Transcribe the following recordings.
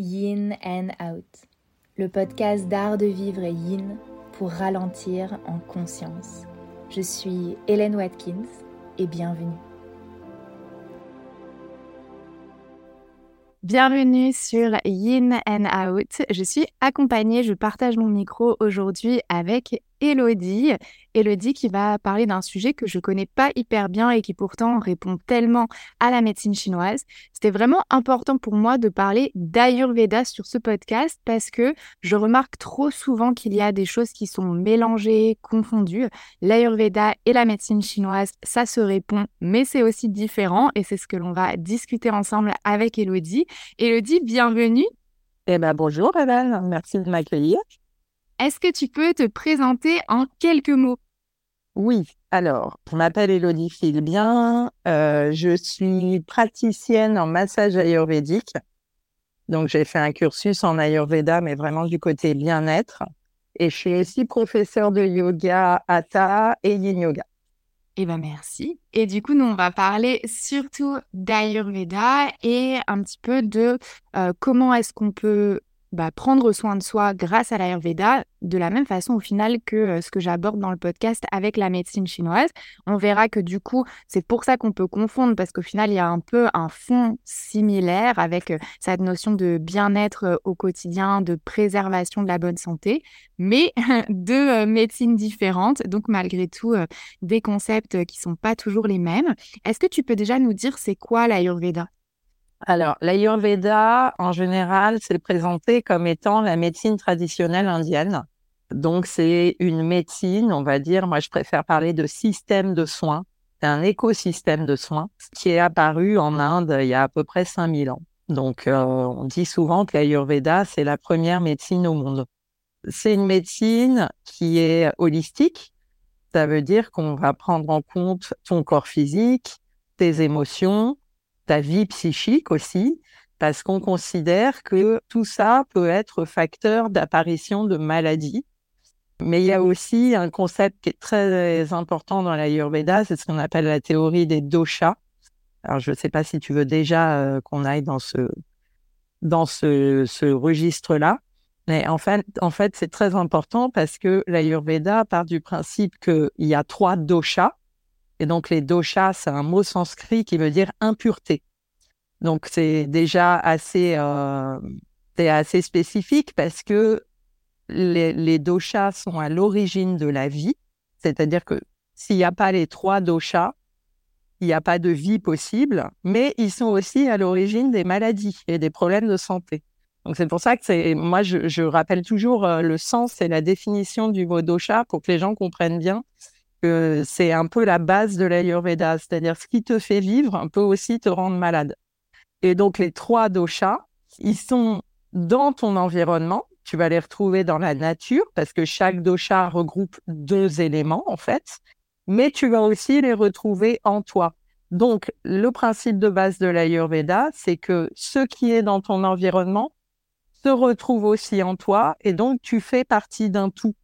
Yin and Out, le podcast d'art de vivre yin pour ralentir en conscience. Je suis Hélène Watkins et bienvenue. Bienvenue sur Yin and Out. Je suis accompagnée, je partage mon micro aujourd'hui avec Elodie. Elodie qui va parler d'un sujet que je connais pas hyper bien et qui pourtant répond tellement à la médecine chinoise. C'était vraiment important pour moi de parler d'Ayurveda sur ce podcast parce que je remarque trop souvent qu'il y a des choses qui sont mélangées, confondues. L'Ayurveda et la médecine chinoise, ça se répond, mais c'est aussi différent et c'est ce que l'on va discuter ensemble avec Elodie. Elodie, bienvenue. Eh ben bonjour Hélène, merci de m'accueillir. Est-ce que tu peux te présenter en quelques mots? Oui, alors, je m'appelle Elodie Filbien, euh, je suis praticienne en massage ayurvédique. Donc, j'ai fait un cursus en Ayurveda, mais vraiment du côté bien-être. Et je suis aussi professeure de yoga, hatha et yin yoga. Eh bien, merci. Et du coup, nous, on va parler surtout d'Ayurveda et un petit peu de euh, comment est-ce qu'on peut bah, prendre soin de soi grâce à l'Ayurveda, de la même façon au final que euh, ce que j'aborde dans le podcast avec la médecine chinoise. On verra que du coup, c'est pour ça qu'on peut confondre, parce qu'au final, il y a un peu un fond similaire avec euh, cette notion de bien-être euh, au quotidien, de préservation de la bonne santé, mais de médecines différentes, donc malgré tout, des concepts qui sont pas toujours les mêmes. Est-ce que tu peux déjà nous dire c'est quoi l'Ayurveda? Alors, l'Ayurveda, en général, c'est présenté comme étant la médecine traditionnelle indienne. Donc, c'est une médecine, on va dire, moi, je préfère parler de système de soins. C'est un écosystème de soins qui est apparu en Inde il y a à peu près 5000 ans. Donc, euh, on dit souvent que l'Ayurveda, c'est la première médecine au monde. C'est une médecine qui est holistique. Ça veut dire qu'on va prendre en compte ton corps physique, tes émotions, ta vie psychique aussi, parce qu'on considère que tout ça peut être facteur d'apparition de maladies. Mais il y a aussi un concept qui est très important dans l'Ayurveda, c'est ce qu'on appelle la théorie des doshas. Alors, je ne sais pas si tu veux déjà euh, qu'on aille dans ce, dans ce, registre-là. Mais en fait, en fait c'est très important parce que l'Ayurveda part du principe qu'il y a trois doshas. Et donc, les doshas, c'est un mot sanskrit qui veut dire impureté. Donc, c'est déjà assez, euh, assez spécifique parce que les, doshas sont à l'origine de la vie. C'est-à-dire que s'il n'y a pas les trois doshas, il n'y a pas de vie possible, mais ils sont aussi à l'origine des maladies et des problèmes de santé. Donc c'est pour ça que c'est moi je, je, rappelle toujours euh, le sens et la définition du mot dosha pour que les gens comprennent bien que c'est un peu la base de l'Ayurveda, c'est-à-dire ce qui te fait vivre peut aussi te rendre malade. Et donc les trois doshas, ils sont dans ton environnement. Tu vas les retrouver dans la nature parce que chaque dosha regroupe deux éléments en fait, mais tu vas aussi les retrouver en toi. Donc le principe de base de l'Ayurveda, c'est que ce qui est dans ton environnement se retrouve aussi en toi et donc tu fais partie d'un tout.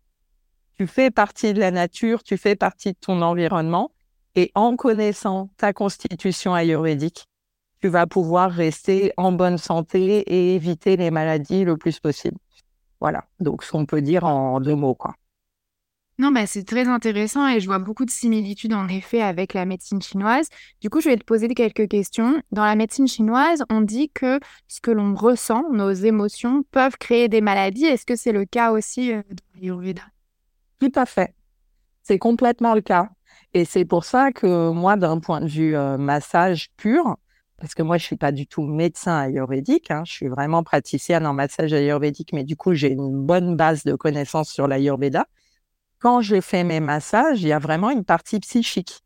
Tu fais partie de la nature, tu fais partie de ton environnement et en connaissant ta constitution ayurvédique, tu vas pouvoir rester en bonne santé et éviter les maladies le plus possible. Voilà, donc ce qu'on peut dire en deux mots. Quoi. Non, bah, c'est très intéressant et je vois beaucoup de similitudes en effet avec la médecine chinoise. Du coup, je vais te poser quelques questions. Dans la médecine chinoise, on dit que ce que l'on ressent, nos émotions, peuvent créer des maladies. Est-ce que c'est le cas aussi euh, dans l'Ayurveda? Tout à fait. C'est complètement le cas. Et c'est pour ça que moi, d'un point de vue euh, massage pur, parce que moi, je suis pas du tout médecin ayurvédique, hein, je suis vraiment praticienne en massage ayurvédique, mais du coup, j'ai une bonne base de connaissances sur l'ayurveda. Quand je fais mes massages, il y a vraiment une partie psychique.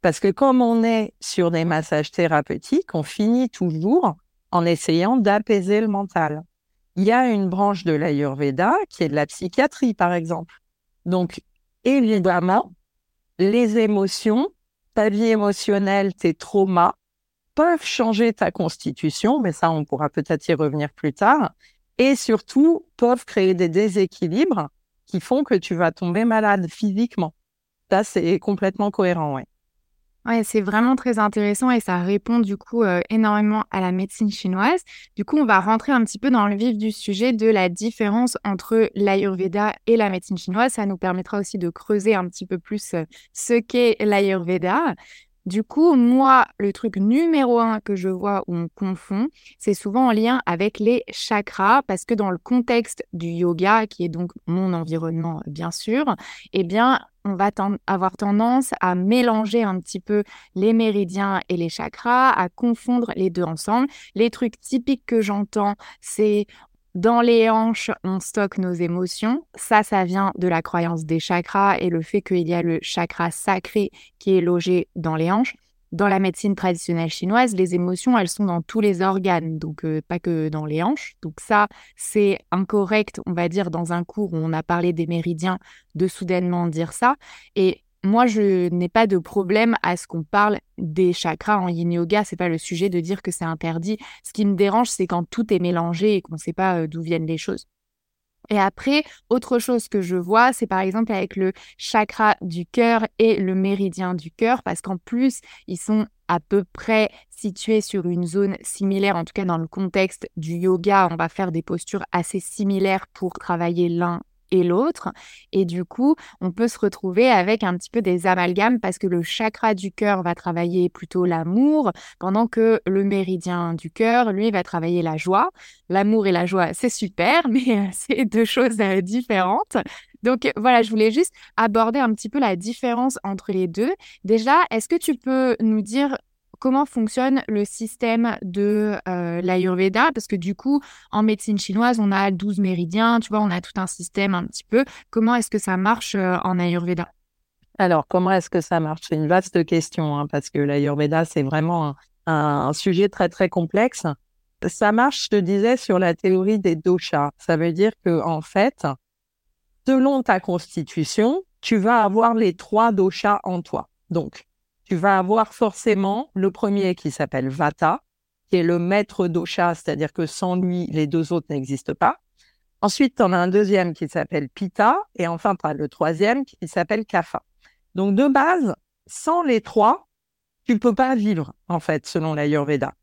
Parce que comme on est sur des massages thérapeutiques, on finit toujours en essayant d'apaiser le mental. Il y a une branche de l'ayurveda qui est de la psychiatrie, par exemple. Donc, évidemment, les émotions, ta vie émotionnelle, tes traumas, peuvent changer ta constitution, mais ça, on pourra peut-être y revenir plus tard, et surtout peuvent créer des déséquilibres qui font que tu vas tomber malade physiquement. Ça, c'est complètement cohérent, oui. Ouais, c'est vraiment très intéressant et ça répond du coup euh, énormément à la médecine chinoise. Du coup, on va rentrer un petit peu dans le vif du sujet de la différence entre l'Ayurveda et la médecine chinoise. Ça nous permettra aussi de creuser un petit peu plus euh, ce qu'est l'Ayurveda. Du coup, moi, le truc numéro un que je vois où on confond, c'est souvent en lien avec les chakras, parce que dans le contexte du yoga, qui est donc mon environnement, bien sûr, eh bien, on va avoir tendance à mélanger un petit peu les méridiens et les chakras, à confondre les deux ensemble. Les trucs typiques que j'entends, c'est dans les hanches, on stocke nos émotions. Ça, ça vient de la croyance des chakras et le fait qu'il y a le chakra sacré qui est logé dans les hanches. Dans la médecine traditionnelle chinoise, les émotions, elles sont dans tous les organes, donc euh, pas que dans les hanches. Donc ça, c'est incorrect, on va dire, dans un cours où on a parlé des méridiens, de soudainement dire ça. Et moi, je n'ai pas de problème à ce qu'on parle des chakras en yin yoga. C'est pas le sujet de dire que c'est interdit. Ce qui me dérange, c'est quand tout est mélangé et qu'on ne sait pas euh, d'où viennent les choses. Et après, autre chose que je vois, c'est par exemple avec le chakra du cœur et le méridien du cœur, parce qu'en plus, ils sont à peu près situés sur une zone similaire, en tout cas dans le contexte du yoga, on va faire des postures assez similaires pour travailler l'un et l'autre. Et du coup, on peut se retrouver avec un petit peu des amalgames parce que le chakra du cœur va travailler plutôt l'amour, pendant que le méridien du cœur, lui, va travailler la joie. L'amour et la joie, c'est super, mais euh, c'est deux choses euh, différentes. Donc voilà, je voulais juste aborder un petit peu la différence entre les deux. Déjà, est-ce que tu peux nous dire comment fonctionne le système de euh, l'Ayurveda, parce que du coup, en médecine chinoise, on a 12 méridiens, tu vois, on a tout un système un petit peu. Comment est-ce que ça marche euh, en Ayurveda? Alors, comment est-ce que ça marche? C'est une vaste question, hein, parce que l'Ayurveda, c'est vraiment un, sujet très, très complexe. Ça marche, je te disais, sur la théorie des doshas. Ça veut dire que, en fait, selon ta constitution, tu vas avoir les trois doshas en toi. Donc, tu vas avoir forcément le premier qui s'appelle Vata, qui est le maître dosha, c'est-à-dire que sans lui, les deux autres n'existent pas. Ensuite, tu en as un deuxième qui s'appelle Pitta, et enfin, tu as le troisième qui s'appelle Kapha. Donc, de base, sans les trois, tu ne peux pas vivre, en fait, selon l'Ayurveda.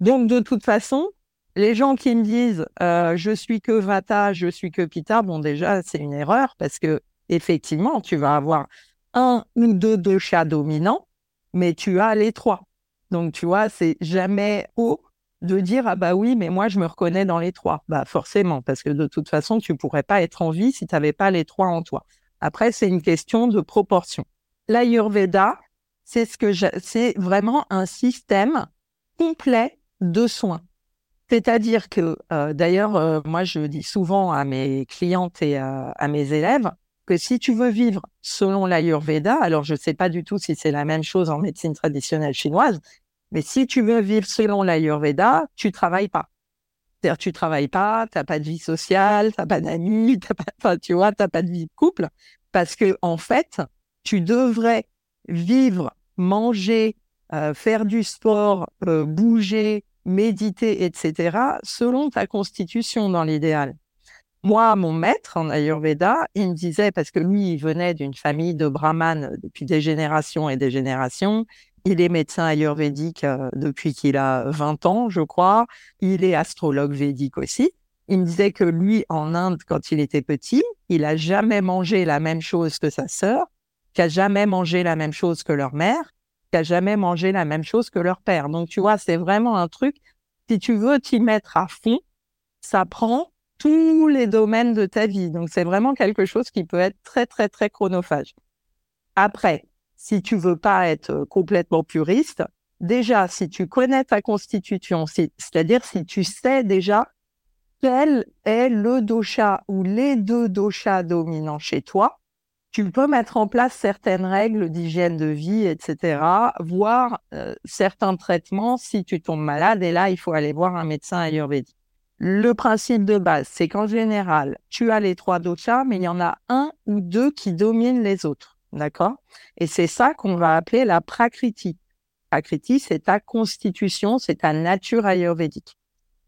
Donc, de toute façon, les gens qui me disent euh, je suis que Vata, je suis que Pitta, bon, déjà, c'est une erreur parce que, effectivement, tu vas avoir un ou deux doshas dominants mais tu as les trois. Donc, tu vois, c'est jamais haut de dire ah bah oui, mais moi je me reconnais dans les trois. Bah forcément, parce que de toute façon, tu pourrais pas être en vie si tu n'avais pas les trois en toi. Après, c'est une question de proportion. L'Ayurveda, c'est ce que vraiment un système complet de soins. C'est-à-dire que, euh, d'ailleurs, euh, moi je dis souvent à mes clientes et à mes élèves, que si tu veux vivre selon l'Ayurveda, alors je ne sais pas du tout si c'est la même chose en médecine traditionnelle chinoise, mais si tu veux vivre selon l'Ayurveda, tu travailles pas. C'est-à-dire, tu travailles pas, tu n'as pas de vie sociale, tu n'as pas d'amis, pas, tu vois, t'as pas de vie de couple, parce que en fait, tu devrais vivre, manger, euh, faire du sport, euh, bouger, méditer, etc., selon ta constitution dans l'idéal. Moi, mon maître en Ayurveda, il me disait, parce que lui, il venait d'une famille de brahmanes depuis des générations et des générations. Il est médecin ayurvédique euh, depuis qu'il a 20 ans, je crois. Il est astrologue védique aussi. Il me disait que lui, en Inde, quand il était petit, il a jamais mangé la même chose que sa sœur, qu'il jamais mangé la même chose que leur mère, qu'il jamais mangé la même chose que leur père. Donc, tu vois, c'est vraiment un truc, si tu veux t'y mettre à fond, ça prend tous les domaines de ta vie. Donc, c'est vraiment quelque chose qui peut être très, très, très chronophage. Après, si tu veux pas être euh, complètement puriste, déjà, si tu connais ta constitution, c'est-à-dire si tu sais déjà quel est le dosha ou les deux doshas dominants chez toi, tu peux mettre en place certaines règles d'hygiène de vie, etc., voire euh, certains traitements si tu tombes malade. Et là, il faut aller voir un médecin ayurvédique. Le principe de base, c'est qu'en général, tu as les trois doshas, mais il y en a un ou deux qui dominent les autres. D'accord? Et c'est ça qu'on va appeler la prakriti. Prakriti, c'est ta constitution, c'est ta nature ayurvédique.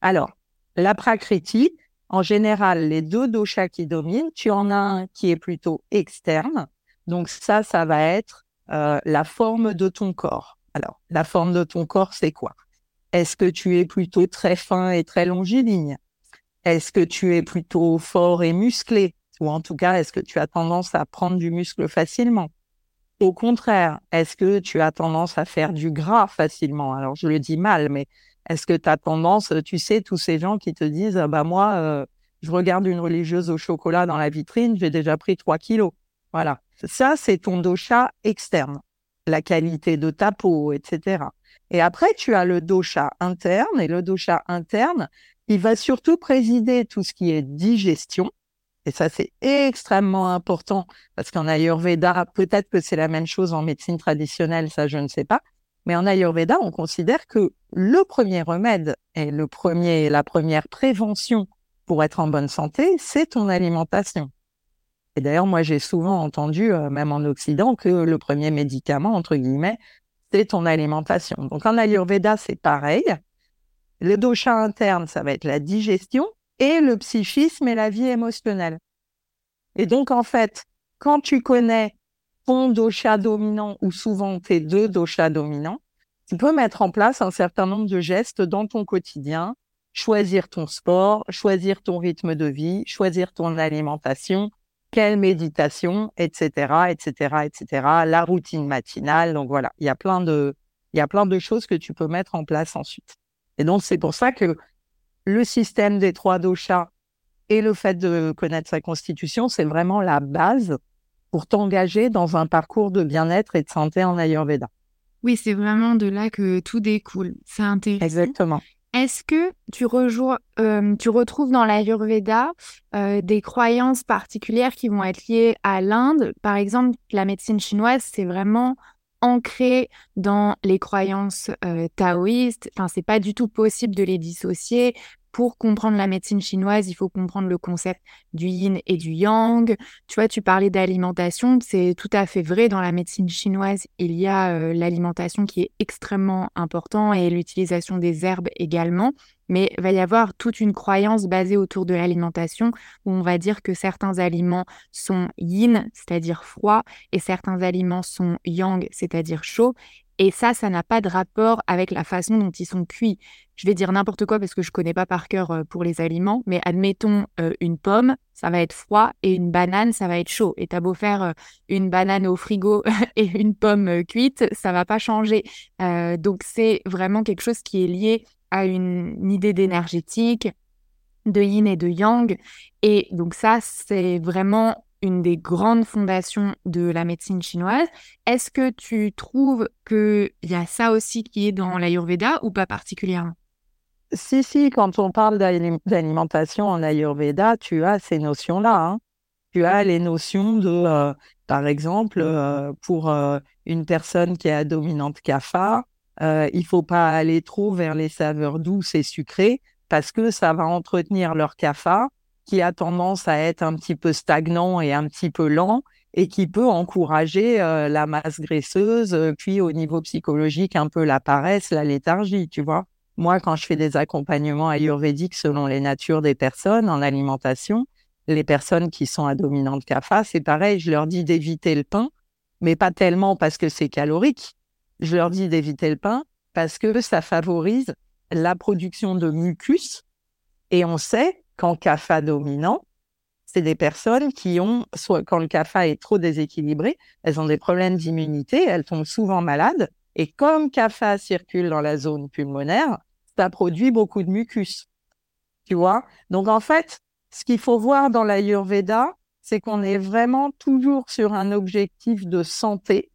Alors, la prakriti, en général, les deux doshas qui dominent, tu en as un qui est plutôt externe. Donc ça, ça va être euh, la forme de ton corps. Alors, la forme de ton corps, c'est quoi? Est-ce que tu es plutôt très fin et très longiligne? Est-ce que tu es plutôt fort et musclé? Ou en tout cas, est-ce que tu as tendance à prendre du muscle facilement? Au contraire, est-ce que tu as tendance à faire du gras facilement? Alors, je le dis mal, mais est-ce que tu as tendance, tu sais, tous ces gens qui te disent, bah moi, euh, je regarde une religieuse au chocolat dans la vitrine, j'ai déjà pris 3 kilos. Voilà. Ça, c'est ton dosha externe, la qualité de ta peau, etc. Et après, tu as le dosha interne. Et le dosha interne, il va surtout présider tout ce qui est digestion. Et ça, c'est extrêmement important parce qu'en Ayurveda, peut-être que c'est la même chose en médecine traditionnelle, ça, je ne sais pas. Mais en Ayurveda, on considère que le premier remède et le premier, la première prévention pour être en bonne santé, c'est ton alimentation. Et d'ailleurs, moi, j'ai souvent entendu, euh, même en Occident, que le premier médicament, entre guillemets, c'est ton alimentation. Donc en Ayurveda, c'est pareil. Le dosha interne, ça va être la digestion et le psychisme et la vie émotionnelle. Et donc, en fait, quand tu connais ton dosha dominant ou souvent tes deux doshas dominants, tu peux mettre en place un certain nombre de gestes dans ton quotidien choisir ton sport, choisir ton rythme de vie, choisir ton alimentation, quelle méditation, etc., etc., etc., la routine matinale. Donc voilà, il y a plein de, il y a plein de choses que tu peux mettre en place ensuite. Et donc c'est pour ça que le système des trois doshas et le fait de connaître sa constitution, c'est vraiment la base pour t'engager dans un parcours de bien-être et de santé en Ayurveda. Oui, c'est vraiment de là que tout découle. C'est intéressant. Exactement. Est-ce que tu, euh, tu retrouves dans l'Ayurveda euh, des croyances particulières qui vont être liées à l'Inde? Par exemple, la médecine chinoise, c'est vraiment ancré dans les croyances euh, taoïstes. Enfin, c'est pas du tout possible de les dissocier pour comprendre la médecine chinoise, il faut comprendre le concept du yin et du yang. Tu vois, tu parlais d'alimentation, c'est tout à fait vrai. Dans la médecine chinoise, il y a euh, l'alimentation qui est extrêmement important et l'utilisation des herbes également. Mais il va y avoir toute une croyance basée autour de l'alimentation où on va dire que certains aliments sont yin, c'est-à-dire froid, et certains aliments sont yang, c'est-à-dire chaud. Et ça, ça n'a pas de rapport avec la façon dont ils sont cuits. Je vais dire n'importe quoi parce que je ne connais pas par cœur euh, pour les aliments, mais admettons euh, une pomme, ça va être froid et une banane, ça va être chaud. Et as beau faire euh, une banane au frigo et une pomme cuite, ça va pas changer. donc c'est vraiment quelque chose qui est lié à une idée d'énergétique, de yin et de yang. Et donc ça, c'est vraiment une des grandes fondations de la médecine chinoise. Est-ce que tu trouves qu'il y a ça aussi qui est dans l'Ayurveda ou pas particulièrement? Si, si, quand on parle d'alimentation en Ayurveda, tu as ces notions-là. Hein. Tu as les notions de, euh, par exemple, euh, pour euh, une personne qui est dominante kapha, il faut pas aller trop vers les saveurs douces et sucrées parce que ça va entretenir leur kapha qui a tendance à être un petit peu stagnant et un petit peu lent et qui peut encourager euh, la masse graisseuse, euh, puis au niveau psychologique, un peu la paresse, la léthargie, tu vois. Moi, quand je fais des accompagnements ayurvédiques selon les natures des personnes en alimentation, les personnes qui sont à dominante CAFA, c'est pareil, je leur dis d'éviter le pain, mais pas tellement parce que c'est calorique. Je leur dis d'éviter le pain parce que ça favorise la production de mucus. Et on sait quand CAFA dominant, c'est des personnes qui ont, soit quand le CAFA est trop déséquilibré, elles ont des problèmes d'immunité, elles tombent souvent malades. Et comme CAFA circule dans la zone pulmonaire, ça produit beaucoup de mucus. Tu vois? Donc en fait, ce qu'il faut voir dans l'Ayurveda, c'est qu'on est vraiment toujours sur un objectif de santé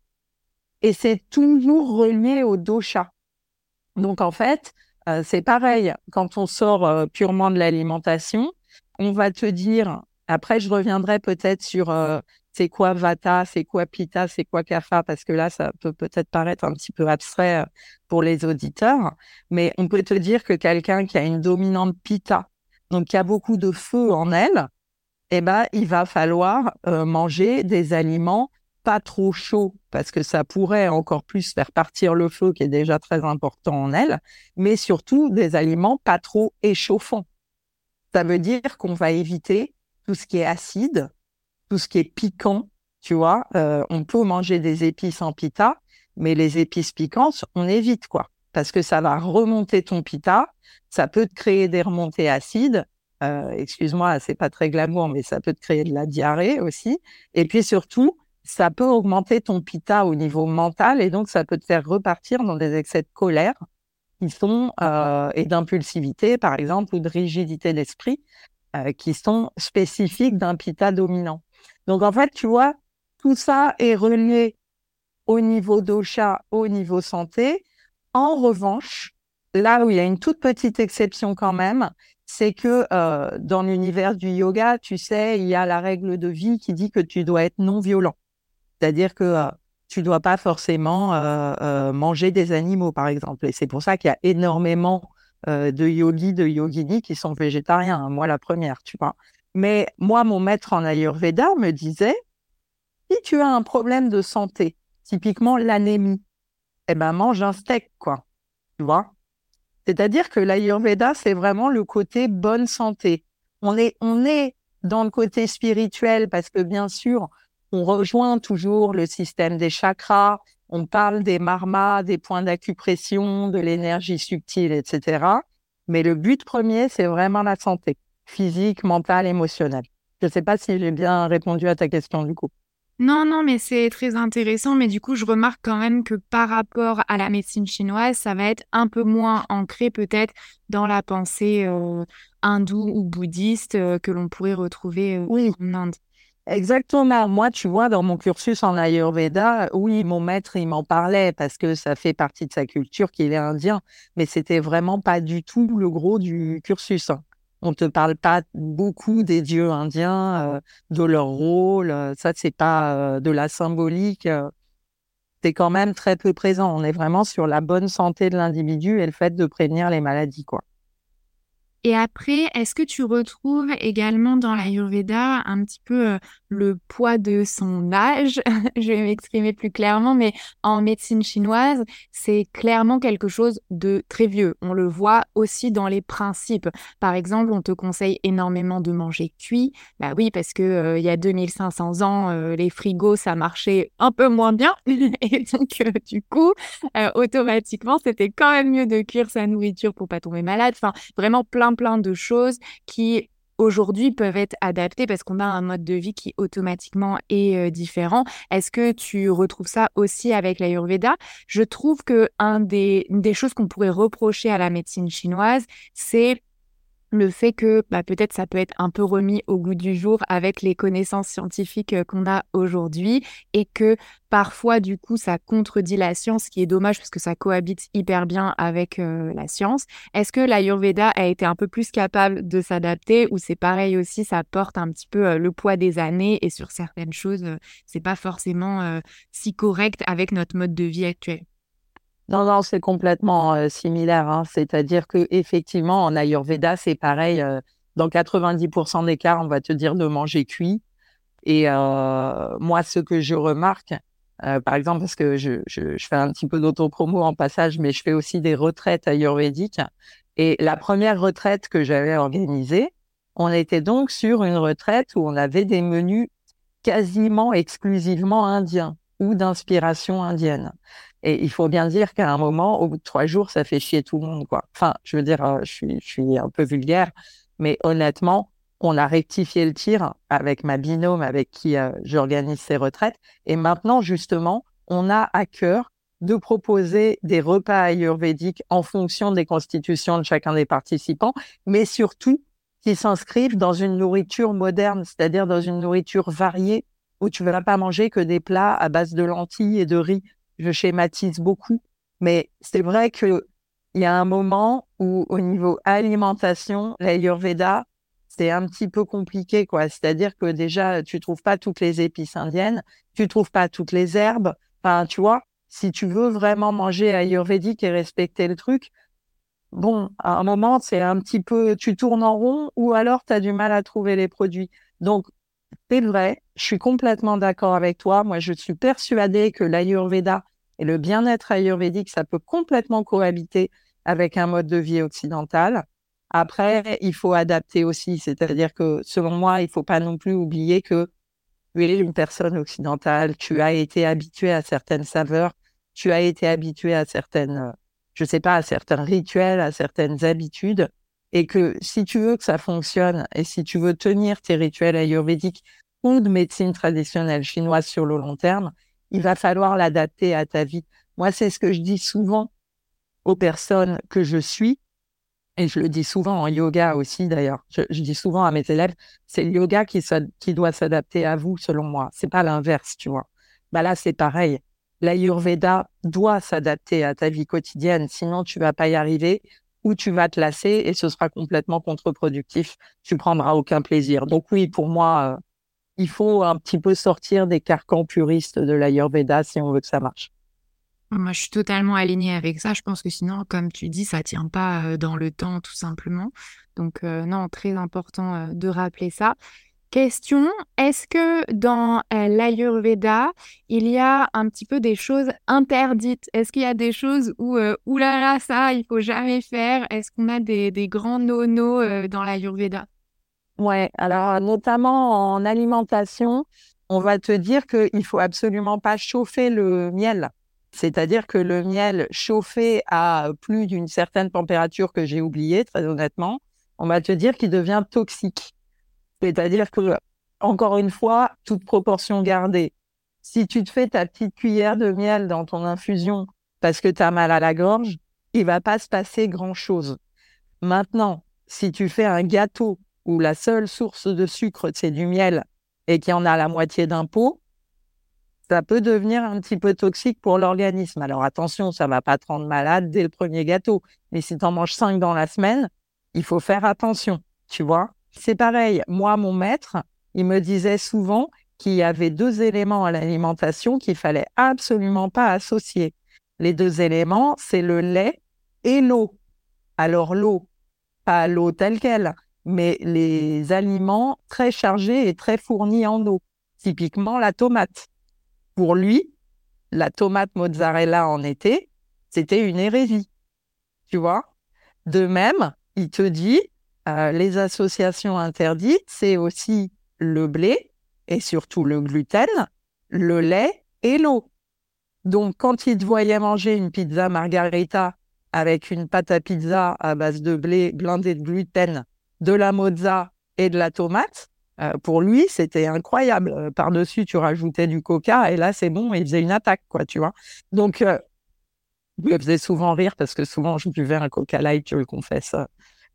et c'est toujours relié au dosha. Donc en fait, euh, c'est pareil, quand on sort euh, purement de l'alimentation, on va te dire, après je reviendrai peut-être sur euh, c'est quoi Vata, c'est quoi Pitta, c'est quoi Kapha, parce que là, ça peut peut-être paraître un petit peu abstrait pour les auditeurs, mais on peut te dire que quelqu'un qui a une dominante Pitta, donc qui a beaucoup de feu en elle, eh ben, il va falloir manger des aliments pas trop chaud parce que ça pourrait encore plus faire partir le feu qui est déjà très important en elle, mais surtout des aliments pas trop échauffants. Ça veut dire qu'on va éviter tout ce qui est acide, tout ce qui est piquant, Tu vois, euh, on peut manger des épices en pita, mais les épices piquantes, on évite quoi, parce que ça va remonter ton pita, ça peut te créer des remontées acides. Euh, excuse-moi, c'est pas très glamour, mais ça peut te créer de la diarrhée aussi. Et puis surtout, ça peut augmenter ton pita au niveau mental et donc ça peut te faire repartir dans des excès de colère qui sont euh, et d'impulsivité par exemple ou de rigidité d'esprit qui sont spécifiques d'un pita dominant. Donc en fait, tu vois, tout ça est relié au niveau dosha, au niveau santé. En revanche, là où il y a une toute petite exception quand même, c'est que euh, dans l'univers du yoga, tu sais, il y a la règle de vie qui dit que tu dois être non violent. C'est-à-dire que euh, tu ne dois pas forcément euh, manger des animaux, par exemple. Et c'est pour ça qu'il y a énormément de yogis, de yoginis qui sont végétariens. Moi, la première, tu vois. Mais moi, mon maître en Ayurveda me disait, si tu as un problème de santé, typiquement l'anémie, eh ben mange un steak, quoi. Tu vois C'est-à-dire que l'Ayurveda, c'est vraiment le côté bonne santé. On est, on est dans le côté spirituel parce que bien sûr, on rejoint toujours le système des chakras, on parle des marmas, des points d'acupression, de l'énergie subtile, etc. Mais le but premier, c'est vraiment la santé physique, mentale, émotionnelle. Je ne sais pas si j'ai bien répondu à ta question du coup. Non, non, mais c'est très intéressant. Mais du coup, je remarque quand même que par rapport à la médecine chinoise, ça va être un peu moins ancré peut-être dans la pensée euh, hindoue ou bouddhiste euh, que l'on pourrait retrouver euh, oui. en Inde. Exactement. Moi, tu vois, dans mon cursus en Ayurveda, oui, mon maître, il m'en parlait parce que ça fait partie de sa culture qu'il est indien, mais c'était vraiment pas du tout le gros du cursus. Hein. On te parle pas beaucoup des dieux indiens, euh, de leur rôle. Euh, ça, c'est pas euh, de la symbolique. c'est quand même très peu présent. On est vraiment sur la bonne santé de l'individu et le fait de prévenir les maladies, quoi. Et après, est-ce que tu retrouves également dans l'Ayurveda un petit peu euh, le poids de son âge? Je vais m'exprimer plus clairement, mais en médecine chinoise, c'est clairement quelque chose de très vieux. On le voit aussi dans les principes. Par exemple, on te conseille énormément de manger cuit. Bah oui, parce que euh, il y a 2500 ans, euh, les frigos, ça marchait un peu moins bien. Et donc, du coup, automatiquement, c'était quand même mieux de cuire sa nourriture pour pas tomber malade. Enfin, vraiment plein plein, de choses qui aujourd'hui peuvent être adaptées parce qu'on a un mode de vie qui automatiquement est euh, différent. Est-ce que tu retrouves ça aussi avec l'Ayurveda? Je trouve que un des, des choses qu'on pourrait reprocher à la médecine chinoise, c'est le fait que bah, peut-être ça peut être un peu remis au goût du jour avec les connaissances scientifiques euh, qu'on a aujourd'hui et que parfois du coup ça contredit la science, ce qui est dommage parce que ça cohabite hyper bien avec euh, la science. Est-ce que l'Ayurveda a été un peu plus capable de s'adapter ou c'est pareil aussi, ça porte un petit peu euh, le poids des années et sur certaines choses c'est pas forcément si correct avec notre mode de vie actuel? Non, non, c'est complètement similaire. Hein. C'est-à-dire que effectivement, en Ayurveda, c'est pareil. dans 90% des cas, on va te dire de manger cuit. Et moi, ce que je remarque, par exemple, parce que je, je, je fais un petit peu d'autopromo en passage, mais je fais aussi des retraites ayurvédiques. Et la première retraite que j'avais organisée, on était donc sur une retraite où on avait des menus quasiment exclusivement indiens ou d'inspiration indienne. Et il faut bien dire qu'à un moment, au bout de trois jours, ça fait chier tout le monde, quoi. Enfin, je veux dire, euh, je suis, un peu vulgaire, mais honnêtement, on a rectifié le tir avec ma binôme avec qui euh, j'organise ces retraites. Et maintenant, justement, on a à cœur de proposer des repas ayurvédiques en fonction des constitutions de chacun des participants, mais surtout qui s'inscrivent dans une nourriture moderne, c'est-à-dire dans une nourriture variée où tu ne vas pas manger que des plats à base de lentilles et de riz je schématise beaucoup, mais c'est vrai qu'il y a un moment où, au niveau alimentation, l'Ayurveda, c'est un petit peu compliqué, quoi. C'est-à-dire que déjà, tu trouves pas toutes les épices indiennes, tu trouves pas toutes les herbes. Enfin, tu vois, si tu veux vraiment manger ayurvédique et respecter le truc, bon, à un moment, c'est un petit peu, tu tournes en rond ou alors tu as du mal à trouver les produits. Donc, c'est vrai, je suis complètement d'accord avec toi. Moi, je suis persuadée que l'Ayurveda et le bien-être ayurvédique, ça peut complètement cohabiter avec un mode de vie occidental. Après, il faut adapter aussi, c'est-à-dire que selon moi, il ne faut pas non plus oublier que tu es une personne occidentale, tu as été habitué à certaines saveurs, tu as été habitué à certaines, je sais pas, à certains rituels, à certaines habitudes, et que si tu veux que ça fonctionne et si tu veux tenir tes rituels ayurvédiques ou de médecine traditionnelle chinoise sur le long terme, il va falloir l'adapter à ta vie. Moi, c'est ce que je dis souvent aux personnes que je suis, et je le dis souvent en yoga aussi d'ailleurs. Je, dis souvent à mes élèves, c'est le yoga qui, doit s'adapter à vous, selon moi. C'est pas l'inverse, tu vois. Bah là, c'est pareil. L'Ayurveda doit s'adapter à ta vie quotidienne, sinon tu vas pas y arriver ou tu vas te lasser et ce sera complètement contre-productif. Tu prendras aucun plaisir. Donc oui, pour moi, euh, il faut un petit peu sortir des carcans puristes de l'Ayurveda si on veut que ça marche. Moi, je suis totalement alignée avec ça. Je pense que sinon, comme tu dis, ça tient pas euh, dans le temps, tout simplement. Donc, euh, non, très important euh, de rappeler ça. Question, est-ce que dans l'Ayurveda, il y a un petit peu des choses interdites? Est-ce qu'il y a des choses où, oulala, ça, il faut jamais faire? Est-ce qu'on a des, des grands no-no dans l'Ayurveda? Ouais, alors notamment en alimentation, on va te dire qu'il faut absolument pas chauffer le miel. C'est-à-dire que le miel chauffé à plus d'une certaine température que j'ai oubliée, très honnêtement, on va te dire qu'il devient toxique. C'est-à-dire que, encore une fois, toute proportion gardée. Si tu te fais ta petite cuillère de miel dans ton infusion parce que tu as mal à la gorge, il va pas se passer grand-chose. Maintenant, si tu fais un gâteau où la seule source de sucre, c'est du miel et qu'il y en a la moitié d'un pot, ça peut devenir un petit peu toxique pour l'organisme. Alors attention, ça va pas te rendre malade dès le premier gâteau. Mais si tu en manges cinq dans la semaine, il faut faire attention, tu vois. C'est pareil, moi, mon maître, il me disait souvent qu'il y avait deux éléments à l'alimentation qu'il fallait absolument pas associer. Les deux éléments, c'est le lait et l'eau. Alors l'eau, pas l'eau telle qu'elle, mais les aliments très chargés et très fournis en eau. Typiquement la tomate pour lui, la tomate mozzarella en été, c'était une hérésie. Tu vois? De même, il te dit, euh, les associations interdites, c'est aussi le blé et surtout le gluten, le lait et l'eau. Donc, quand il te voyait manger une pizza margarita avec une pâte à pizza à base de blé blindé de gluten, de la mozza et de la tomate, euh, pour lui, c'était incroyable. Euh, par-dessus, tu rajoutais du coca et là, c'est bon, il faisait une attaque, quoi, tu vois. Donc, euh, il me faisait souvent rire parce que souvent, je buvais un coca light, je le confesse,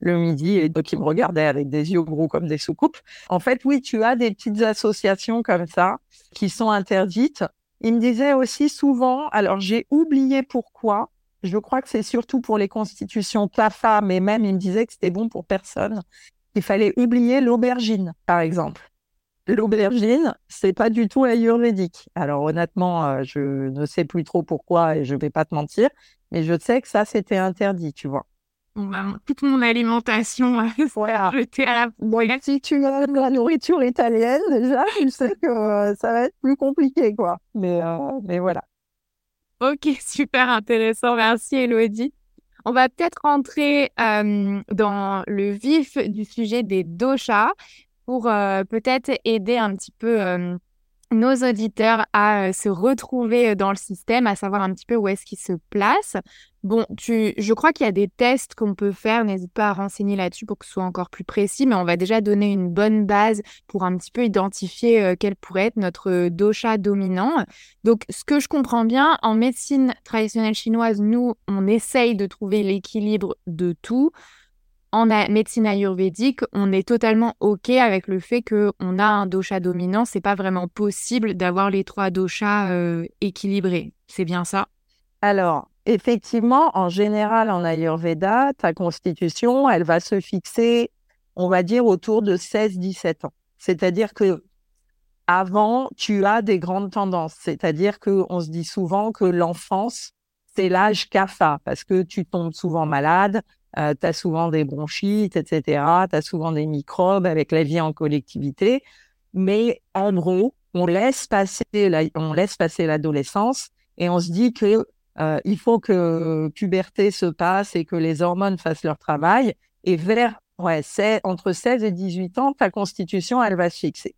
le midi et donc il me regardait avec des yeux gros comme des soucoupes. En fait, oui, tu as des petites associations comme ça qui sont interdites. Il me disait aussi souvent, alors j'ai oublié pourquoi, je crois que c'est surtout pour les constitutions PAFA, mais même il me disait que c'était bon pour personne il fallait oublier l'aubergine, par exemple. L'aubergine, c'est pas du tout ayurvédique. Alors honnêtement, euh, je ne sais plus trop pourquoi et je vais pas te mentir, mais je sais que ça c'était interdit, tu vois. Bah, toute mon alimentation a voilà. à la bon, Si tu aimes la nourriture italienne, déjà, je sais que euh, ça va être plus compliqué, quoi. Mais, euh, mais voilà. Ok, super intéressant. Merci, Elodie. On va peut-être rentrer dans le vif du sujet des doshas pour peut-être aider un petit peu nos auditeurs à se retrouver dans le système, à savoir un petit peu où est-ce qu'ils se placent. Bon, tu, je crois qu'il y a des tests qu'on peut faire. N'hésite pas à renseigner là-dessus pour que ce soit encore plus précis, mais on va déjà donner une bonne base pour un petit peu identifier euh, quel pourrait être notre dosha dominant. Donc, ce que je comprends bien, en médecine traditionnelle chinoise, nous, on essaye de trouver l'équilibre de tout. En médecine ayurvédique, on est totalement OK avec le fait qu'on a un dosha dominant. C'est pas vraiment possible d'avoir les trois doshas euh, équilibrés. C'est bien ça? Alors, Effectivement, en général, en Ayurveda, ta constitution, elle va se fixer, on va dire, autour de 16-17 ans. C'est-à-dire que avant, tu as des grandes tendances. C'est-à-dire qu'on se dit souvent que l'enfance, c'est l'âge CAFA parce que tu tombes souvent malade, euh, tu as souvent des bronchites, etc. Tu as souvent des microbes avec la vie en collectivité. Mais en gros, on laisse passer on laisse passer l'adolescence et on se dit que euh, il faut que puberté se passe et que les hormones fassent leur travail. Et vers ouais, entre 16 et 18 ans, ta constitution, elle va se fixer.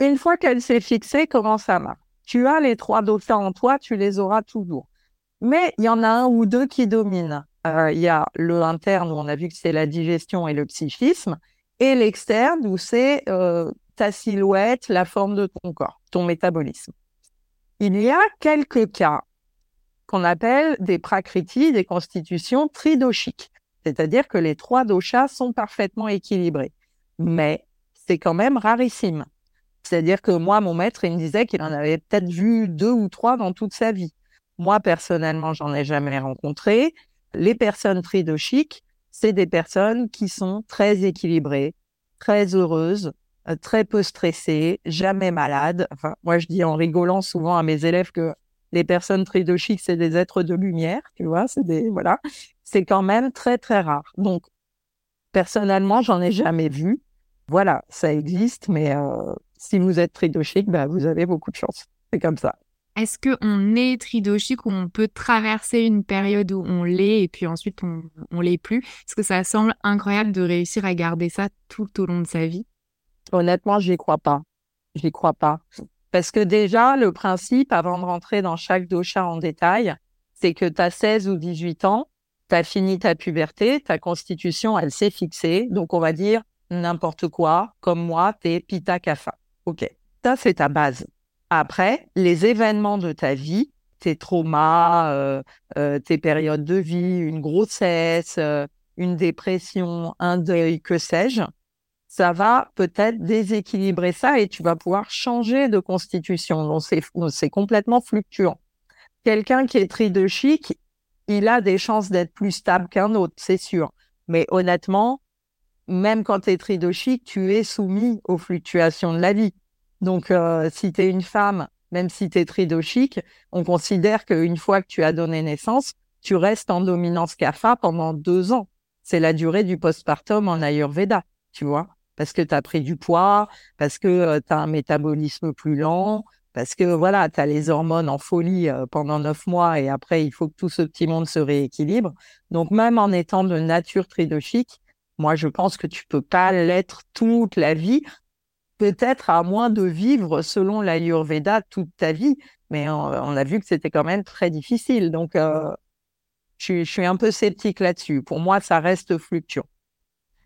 Une fois qu'elle s'est fixée, comment ça marche Tu as les trois doshas en toi, tu les auras toujours. Mais il y en a un ou deux qui dominent. Euh, il y a le interne où on a vu que c'est la digestion et le psychisme, et l'externe où c'est euh, ta silhouette, la forme de ton corps, ton métabolisme. Il y a quelques cas qu'on appelle des prakriti, des constitutions tridoshiques, c'est-à-dire que les trois doshas sont parfaitement équilibrés. Mais c'est quand même rarissime. C'est-à-dire que moi, mon maître, il me disait qu'il en avait peut-être vu deux ou trois dans toute sa vie. Moi, personnellement, j'en ai jamais rencontré. Les personnes tridoshiques, c'est des personnes qui sont très équilibrées, très heureuses, euh, très peu stressées, jamais malades. Enfin, moi, je dis en rigolant souvent à mes élèves que les personnes tridoshiques, c'est des êtres de lumière, tu vois, c'est des, voilà. C'est quand même très, très rare. Donc, personnellement, j'en ai jamais vu. Voilà, ça existe, mais euh, si vous êtes tridoshique, bah, vous avez beaucoup de chance. C'est comme ça. Est-ce qu'on est tridoshique ou on peut traverser une période où on l'est et puis ensuite on, l'est plus? Est-ce que ça semble incroyable de réussir à garder ça tout au long de sa vie Honnêtement, je n'y crois pas. Je n'y crois pas. Parce que déjà, le principe, avant de rentrer dans chaque dosha en détail, c'est que tu as 16 ou 18 ans, tu as fini ta puberté, ta constitution, elle s'est fixée. Donc, on va dire n'importe quoi, comme moi, tu es pita kapha. OK. Ça, c'est ta base. Après, les événements de ta vie, tes traumas, euh, euh, tes périodes de vie, une grossesse, euh, une dépression, un deuil, que sais-je, ça va peut-être déséquilibrer ça et tu vas pouvoir changer de constitution. Donc, c'est complètement fluctuant. Quelqu'un qui est tridoshique, il a des chances d'être plus stable qu'un autre, c'est sûr. Mais honnêtement, même quand tu es tu es soumis aux fluctuations de la vie. Donc, euh, si tu es une femme, même si tu es tridoshique, on considère qu'une fois que tu as donné naissance, tu restes en dominance kapha pendant deux ans. C'est la durée du postpartum en Ayurveda, tu vois, parce que tu as pris du poids, parce que euh, tu as un métabolisme plus lent, parce que voilà, tu as les hormones en folie euh, pendant neuf mois et après, il faut que tout ce petit monde se rééquilibre. Donc, même en étant de nature tridoshique, moi, je pense que tu peux pas l'être toute la vie peut-être à moins de vivre selon l'Ayurveda toute ta vie, mais on, a vu que c'était quand même très difficile. Donc, euh, je, suis un peu sceptique là-dessus. Pour moi, ça reste fluctuant.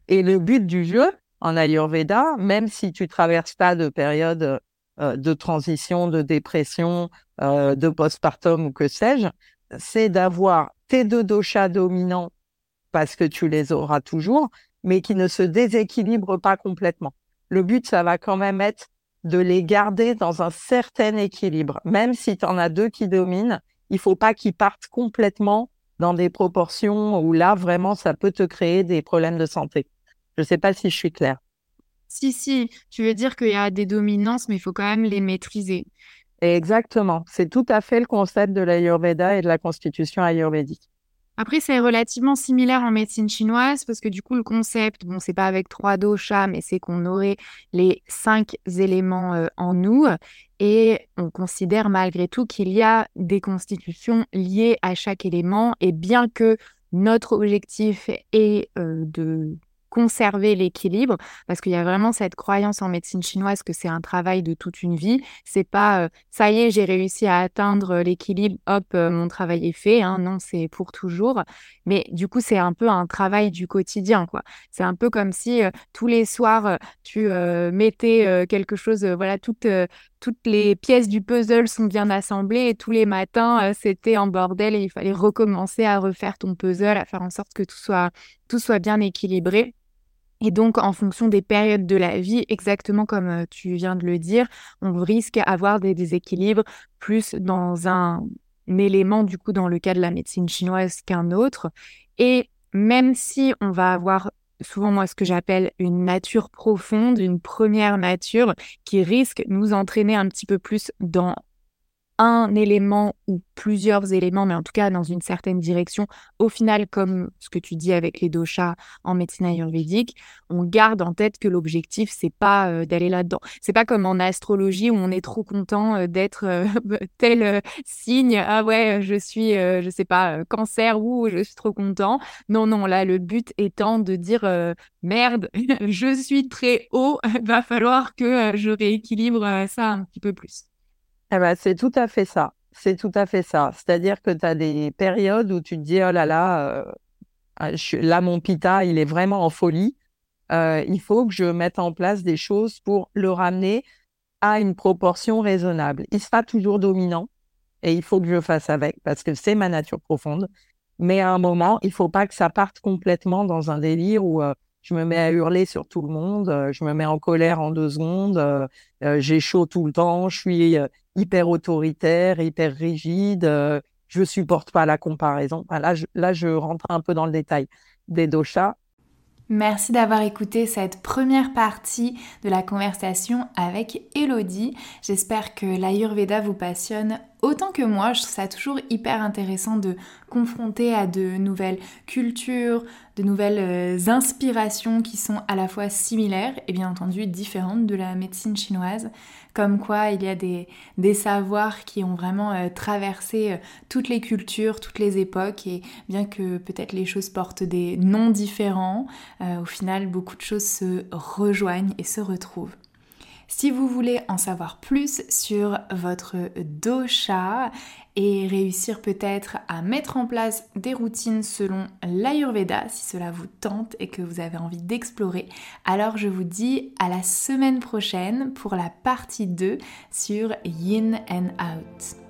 Et le but du jeu en Ayurveda, même si tu traverses pas de période euh, de transition, de dépression, euh, de postpartum ou que sais-je, c'est d'avoir tes deux doshas dominants parce que tu les auras toujours, mais qui ne se déséquilibrent pas complètement le but, ça va quand même être de les garder dans un certain équilibre. Même si tu en as deux qui dominent, il faut pas qu'ils partent complètement dans des proportions où là, vraiment, ça peut te créer des problèmes de santé. Je ne sais pas si je suis claire. Si, si, tu veux dire qu'il y a des dominances, mais il faut quand même les maîtriser. Exactement. C'est tout à fait le concept de l'Ayurveda et de la constitution ayurvédique. Après, c'est relativement similaire en médecine chinoise parce que du coup, le concept, bon, c'est pas avec trois doshas, mais c'est qu'on aurait les cinq éléments euh, en nous et on considère malgré tout qu'il y a des constitutions liées à chaque élément et bien que notre objectif est euh, de conserver l'équilibre parce qu'il y a vraiment cette croyance en médecine chinoise que c'est un travail de toute une vie. C'est pas euh, ça y est, j'ai réussi à atteindre l'équilibre, hop, euh, mon travail est fait. Hein. Non, c'est pour toujours. Mais du coup, c'est un peu un travail du quotidien, quoi. C'est un peu comme si euh, tous les soirs tu mettais quelque chose, voilà, toutes toutes les pièces du puzzle sont bien assemblées et tous les matins c'était en bordel et il fallait recommencer à refaire ton puzzle, à faire en sorte que tout soit tout soit bien équilibré. Et donc, en fonction des périodes de la vie, exactement comme euh, tu viens de le dire, on risque d'avoir des déséquilibres plus dans un, élément, du coup, dans le cas de la médecine chinoise qu'un autre. Et même si on va avoir souvent moi ce que j'appelle une nature profonde, une première nature qui risque de nous entraîner un petit peu plus dans un élément ou plusieurs éléments, mais en tout cas dans une certaine direction, au final, comme ce que tu dis avec les doshas en médecine ayurvédique, on garde en tête que l'objectif, c'est pas euh, d'aller là-dedans. C'est pas comme en astrologie où on est trop content euh, d'être euh, tel signe. Ah ouais, je suis, je sais pas, cancer ou je suis trop content. Non, non, là, le but étant de dire merde, je suis très haut, va falloir que je rééquilibre ça un petit peu plus. Eh ben, c'est tout à fait ça. C'est tout à fait ça. C'est-à-dire que tu as des périodes où tu te dis, oh là là, euh, ah, là, mon pita, il est vraiment en folie. Euh, il faut que je mette en place des choses pour le ramener à une proportion raisonnable. Il sera toujours dominant et il faut que je fasse avec parce que c'est ma nature profonde. Mais à un moment, il faut pas que ça parte complètement dans un délire où euh, je me mets à hurler sur tout le monde, je me mets en colère en deux secondes, j'ai chaud tout le temps, je suis hyper autoritaire, hyper rigide, euh, je supporte pas la comparaison. là, je, là, je rentre un peu dans le détail des doshas. Merci d'avoir écouté cette première partie de la conversation avec Elodie. J'espère que l'Ayurveda vous passionne autant que moi. Je trouve ça toujours hyper intéressant de confronter à de nouvelles cultures, de nouvelles euh, inspirations qui sont à la fois similaires et bien entendu différentes de la médecine chinoise comme quoi il y a des, savoirs qui ont vraiment euh, traversé euh, toutes les cultures, toutes les époques, et bien que peut-être les choses portent des noms différents, au final beaucoup de choses se rejoignent et se retrouvent. Si vous voulez en savoir plus sur votre dosha et réussir peut-être à mettre en place des routines selon l'Ayurveda, si cela vous tente et que vous avez envie d'explorer, alors je vous dis à la semaine prochaine pour la partie 2 sur Yin and Out.